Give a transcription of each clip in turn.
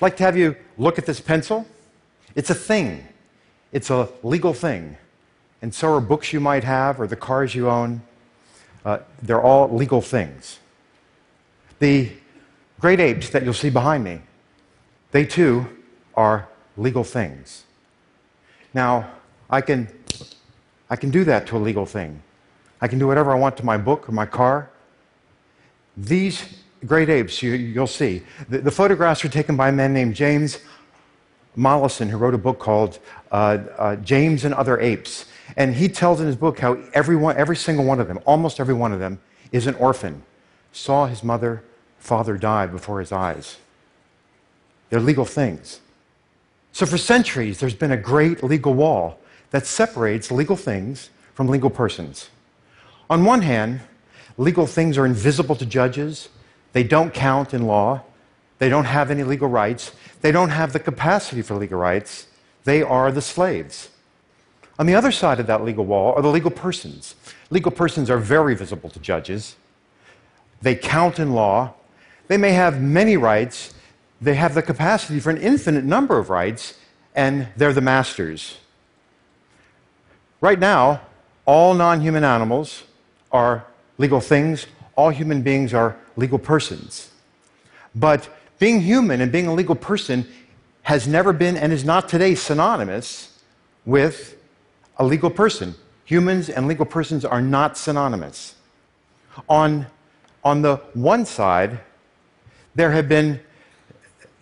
I'd like to have you look at this pencil. It's a thing, it's a legal thing. And so are books you might have or the cars you own. Uh, they're all legal things. The great apes that you'll see behind me, they too are legal things. Now, I can, I can do that to a legal thing. I can do whatever I want to my book or my car. These great apes, you, will see, the, the, photographs were taken by a man named James Mollison, who wrote a book called uh, uh, James and Other Apes. And he tells in his book how everyone, every single one of them, almost every one of them, is an orphan, saw his mother, father die before his eyes. They're legal things. So for centuries, there's been a great legal wall that separates legal things from legal persons. On one hand, legal things are invisible to judges, they don't count in law, they don't have any legal rights, they don't have the capacity for legal rights, they are the slaves. On the other side of that legal wall are the legal persons. Legal persons are very visible to judges. They count in law. They may have many rights. They have the capacity for an infinite number of rights, and they're the masters. Right now, all non human animals are legal things, all human beings are legal persons. But being human and being a legal person has never been and is not today synonymous with a legal person. Humans and legal persons are not synonymous. On, on the one side, there have been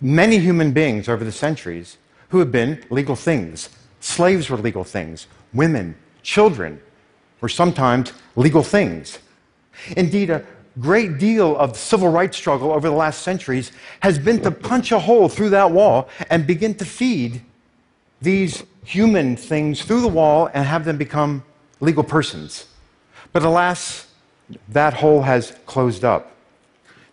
many human beings over the centuries who have been legal things. Slaves were legal things. Women, children were sometimes legal things. Indeed, a great deal of civil rights struggle over the last centuries has been to punch a hole through that wall and begin to feed these human things through the wall and have them become legal persons. But alas, that hole has closed up.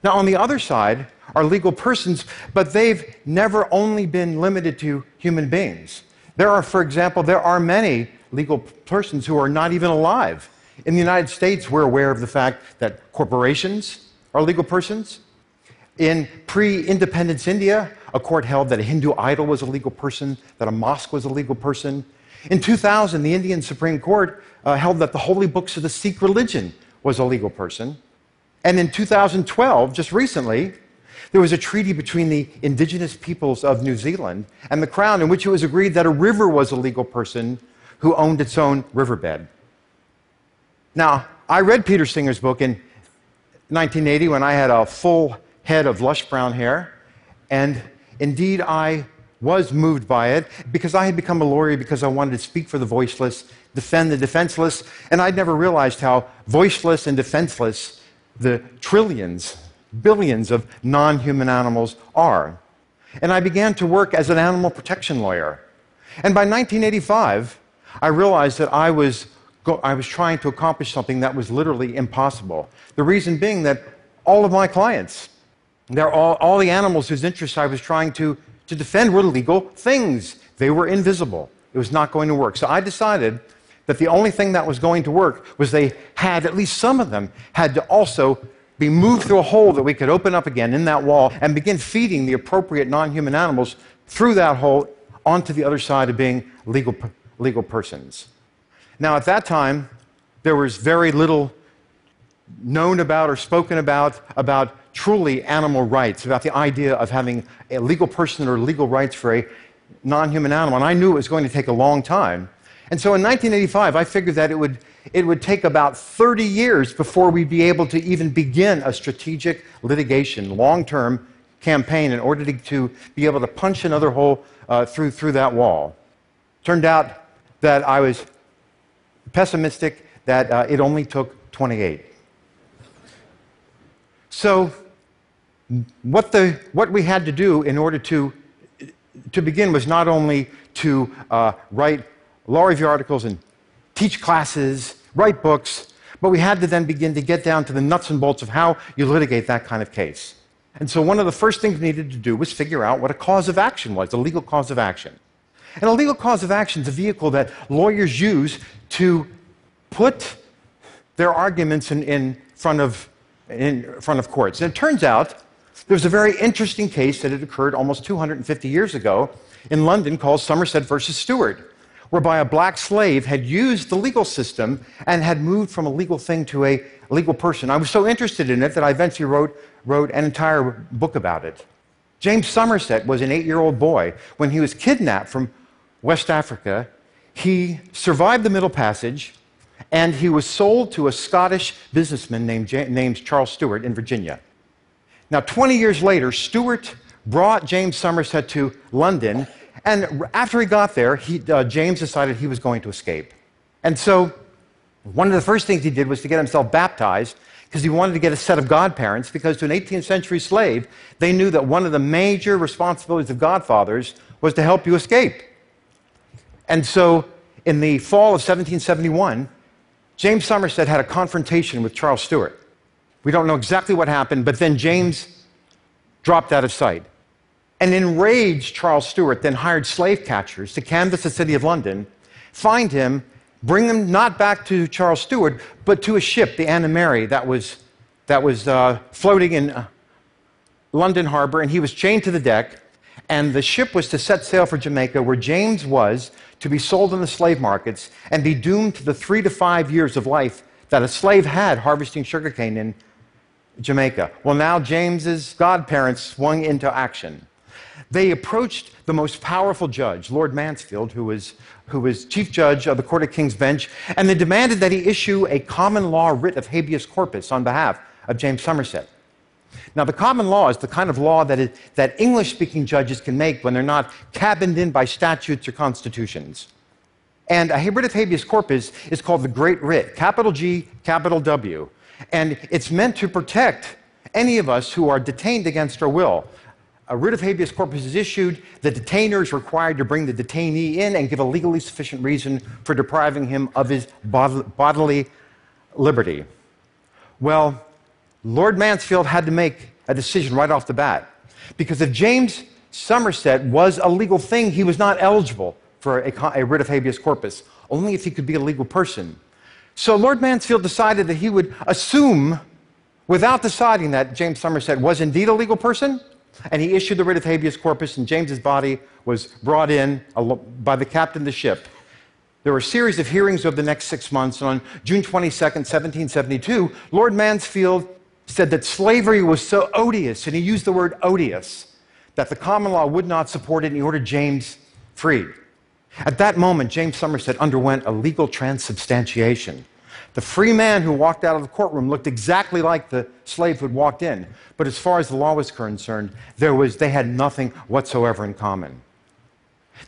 Now, on the other side are legal persons, but they've never only been limited to human beings. There are, for example, there are many legal persons who are not even alive. In the United States, we're aware of the fact that corporations are legal persons. In pre independence India, a court held that a Hindu idol was a legal person, that a mosque was a legal person. In 2000, the Indian Supreme Court uh, held that the holy books of the Sikh religion was a legal person. And in 2012, just recently, there was a treaty between the indigenous peoples of New Zealand and the Crown in which it was agreed that a river was a legal person who owned its own riverbed. Now, I read Peter Singer's book in 1980 when I had a full head of lush brown hair, and Indeed, I was moved by it because I had become a lawyer because I wanted to speak for the voiceless, defend the defenseless, and I'd never realized how voiceless and defenseless the trillions, billions of non human animals are. And I began to work as an animal protection lawyer. And by 1985, I realized that I was, go- I was trying to accomplish something that was literally impossible. The reason being that all of my clients, they're all, all the animals whose interests I was trying to, to defend were legal things. They were invisible. It was not going to work. So I decided that the only thing that was going to work was they had, at least some of them, had to also be moved through a hole that we could open up again in that wall and begin feeding the appropriate non human animals through that hole onto the other side of being legal, legal persons. Now, at that time, there was very little known about or spoken about about truly animal rights, about the idea of having a legal person or legal rights for a non human animal. And I knew it was going to take a long time. And so in 1985, I figured that it would, it would take about 30 years before we'd be able to even begin a strategic litigation, long term campaign in order to, to, be able to punch another hole uh, through, through that wall. Turned out that I was pessimistic that uh, it only took 28. So what, the, what we had to do in order to, to begin was not only to uh, write law review articles and teach classes, write books, but we had to then begin to get down to the nuts and bolts of how you litigate that kind of case. And so one of the first things we needed to do was figure out what a cause of action was, a legal cause of action. And a legal cause of action is a vehicle that lawyers use to put their arguments in, in, front, of, in front of courts. And it turns out There was a very interesting case that had occurred almost 250 years ago in London called Somerset versus Stewart, whereby a black slave had used the legal system and had moved from a legal thing to a legal person. I was so interested in it that I eventually wrote, wrote an entire book about it. James Somerset was an eight year old boy. When he was kidnapped from West Africa, he survived the Middle Passage and he was sold to a Scottish businessman named, named Charles Stewart in Virginia. Now, 20 years later, Stewart brought James Somerset to London, and after he got there, he, uh, James decided he was going to escape. And so, one of the first things he did was to get himself baptized because he wanted to get a set of godparents, because to an 18th century slave, they knew that one of the major responsibilities of godfathers was to help you escape. And so, in the fall of 1771, James Somerset had a confrontation with Charles Stewart. We don't know exactly what happened, but then James dropped out of sight. An enraged Charles Stewart then hired slave catchers to canvass the city of London, find him, bring him not back to Charles Stewart, but to a ship, the Anna Mary, that was, that was uh, floating in uh, London harbor, and he was chained to the deck. And the ship was to set sail for Jamaica, where James was to be sold in the slave markets and be doomed to the three to five years of life that a slave had harvesting sugarcane in Jamaica. Well, now James's godparents swung into action. They approached the most powerful judge, Lord Mansfield, who was, who was chief judge of the Court of King's Bench, and they demanded that he issue a common law writ of habeas corpus on behalf of James Somerset. Now, the common law is the kind of law that, that English speaking judges can make when they're not cabined in by statutes or constitutions. And a writ of habeas corpus is called the Great Writ, capital G, capital W. And it's meant to protect any of us who are detained against our will. A writ of habeas corpus is issued. The detainer is required to bring the detainee in and give a legally sufficient reason for depriving him of his bodily liberty. Well, Lord Mansfield had to make a decision right off the bat. Because if James Somerset was a legal thing, he was not eligible for a, a writ of habeas corpus, only if he could be a legal person. So Lord Mansfield decided that he would assume, without deciding that James Somerset was indeed a legal person, and he issued the writ of habeas corpus, and James's body was brought in by the captain of the ship. There were a series of hearings over the next six months, and on June 22, 1772, Lord Mansfield said that slavery was so odious, and he used the word odious, that the common law would not support it, and he ordered James freed. At that moment, James Somerset underwent a legal transubstantiation. The free man who walked out of the courtroom looked exactly like the slave who had walked in, but as far as the law was concerned, there was, they had nothing whatsoever in common.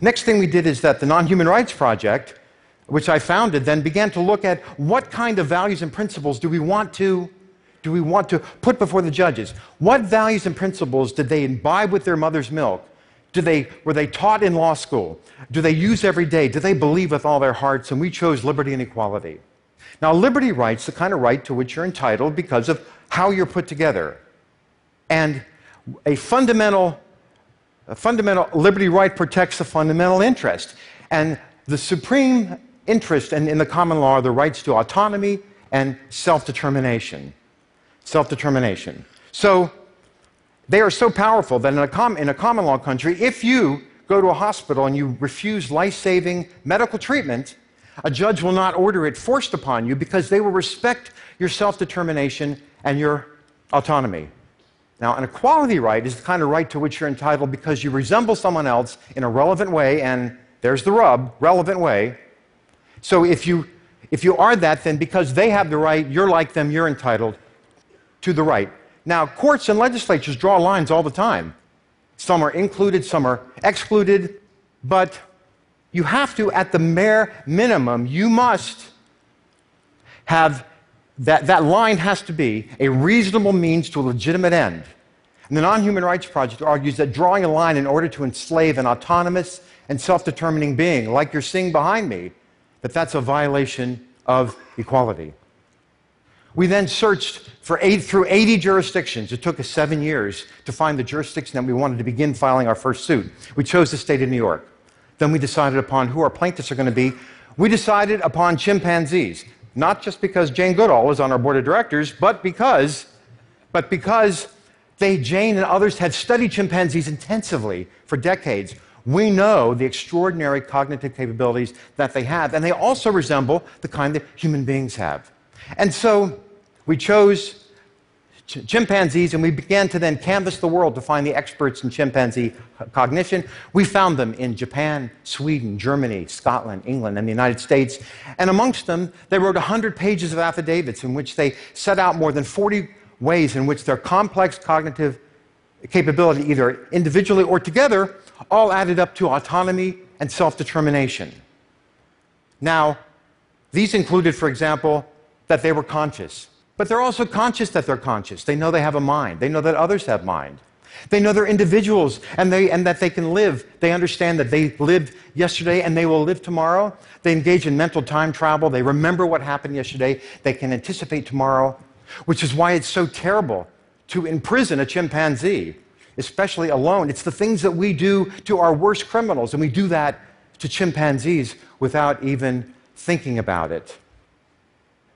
Next thing we did is that the Non Human Rights Project, which I founded, then began to look at what kind of values and principles do we want to do we want to put before the judges? What values and principles did they imbibe with their mother's milk? Do they, were they taught in law school? Do they use every day? Do they believe with all their hearts? And we chose liberty and equality. Now, liberty rights, the kind of right to which you're entitled because of how you're put together. And a fundamental, a fundamental liberty right protects the fundamental interest. And the supreme interest in, in the common law are the rights to autonomy and self determination. Self determination. So, they are so powerful that in a, com- in a common law country, if you go to a hospital and you refuse life saving medical treatment, a judge will not order it forced upon you because they will respect your self determination and your autonomy. Now, an equality right is the kind of right to which you're entitled because you resemble someone else in a relevant way, and there's the rub relevant way. So if you, if you are that, then because they have the right, you're like them, you're entitled to the right. Now, courts and legislatures draw lines all the time. Some are included, some are excluded, but you have to, at the mere minimum, you must have that, that line has to be a reasonable means to a legitimate end. And the Non Human Rights Project argues that drawing a line in order to enslave an autonomous and self determining being, like you're seeing behind me, that that's a violation of equality. We then searched for eight, through 80 jurisdictions. It took us seven years to find the jurisdiction that we wanted to begin filing our first suit. We chose the state of New York. Then we decided upon who our plaintiffs are going to be. We decided upon chimpanzees, not just because Jane Goodall was on our board of directors, but because, but because They, Jane and others, had studied chimpanzees intensively for decades. We know the extraordinary cognitive capabilities that they have, and they also resemble the kind that human beings have. And so we chose ch- chimpanzees and we began to then canvass the world to find the experts in chimpanzee cognition. We found them in Japan, Sweden, Germany, Scotland, England, and the United States. And amongst them, they wrote 100 pages of affidavits in which they set out more than 40 ways in which their complex cognitive capability, either individually or together, all added up to autonomy and self determination. Now, these included, for example, that they were conscious. But they're also conscious that they're conscious. They know they have a mind. They know that others have mind. They know they're individuals and, they, and that they can live. They understand that they lived yesterday and they will live tomorrow. They engage in mental time travel. They remember what happened yesterday. They can anticipate tomorrow which is why it's so terrible to imprison a chimpanzee, especially alone. It's the things that we do to our worst criminals, and we do that to chimpanzees without even thinking about it.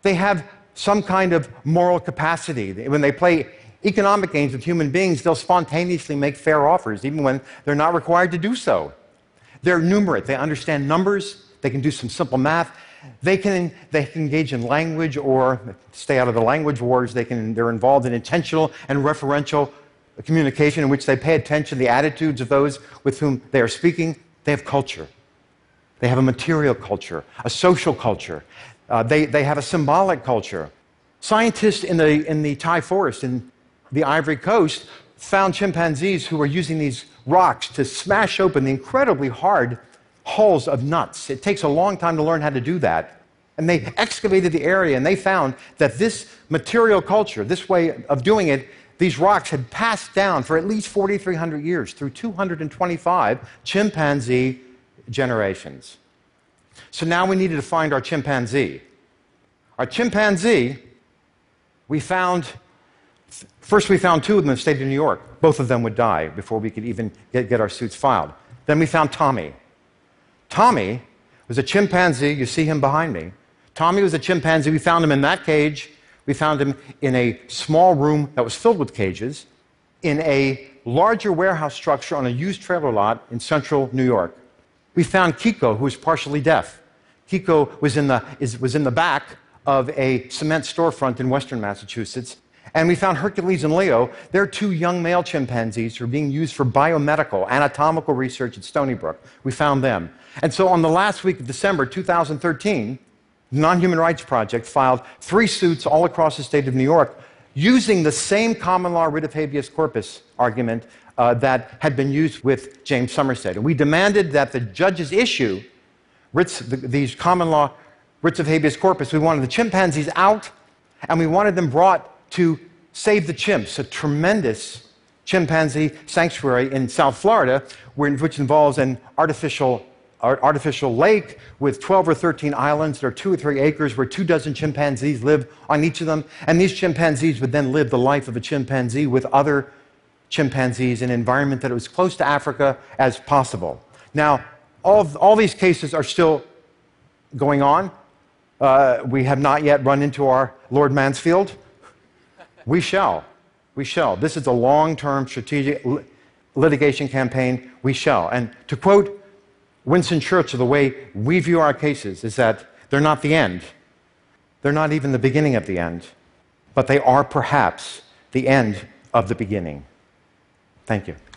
They have some kind of moral capacity. When they play economic games with human beings, they'll spontaneously make fair offers, even when they're not required to do so. They're numerate, they understand numbers, they can do some simple math, they can, they can engage in language or stay out of the language wars. They can, they're involved in intentional and referential communication in which they pay attention to the attitudes of those with whom they are speaking. They have culture. They have a material culture, a social culture. Uh, they, they have a symbolic culture. Scientists in the, in the Taï forest in the Ivory Coast found chimpanzees who were using these rocks to smash open the incredibly hard hulls of nuts. It takes a long time to learn how to do that. And they excavated the area and they found that this material culture, this way of doing it, these rocks had passed down for at least 4,300 years through 225 chimpanzee generations. So now we needed to find our chimpanzee. Our chimpanzee, we found, first we found two of them in the state of New York. Both of them would die before we could even get, get our suits filed. Then we found Tommy. Tommy was a chimpanzee. You see him behind me. Tommy was a chimpanzee. We found him in that cage. We found him in a small room that was filled with cages in a larger warehouse structure on a used trailer lot in central New York. We found Kiko, who was partially deaf. Kiko was in the, is, was in the back of a cement storefront in western Massachusetts. And we found Hercules and Leo. They're two young male chimpanzees who are being used for biomedical, anatomical research at Stony Brook. We found them. And so on the last week of December 2013, the Non Human Rights Project filed three suits all across the state of New York using the same common law writ of habeas corpus argument uh, that had been used with James Somerset. And we demanded that the judges issue writs, the, these common law writs of habeas corpus. We wanted the chimpanzees out, and we wanted them brought to Save the Chimps, a tremendous chimpanzee sanctuary in South Florida, which involves an artificial artificial lake with 12 or 13 islands. that are two or three acres where two dozen chimpanzees live on each of them. And these chimpanzees would then live the life of a chimpanzee with other chimpanzees in an environment that was close to Africa as possible. Now, all, all these cases are still going on. Uh, we have not yet run into our Lord Mansfield. We shall. We shall. This is a long term strategic litigation campaign. We shall. And to quote Winston Churchill, the way we view our cases is that they're not the end. They're not even the beginning of the end, but they are perhaps the end of the beginning. Thank you.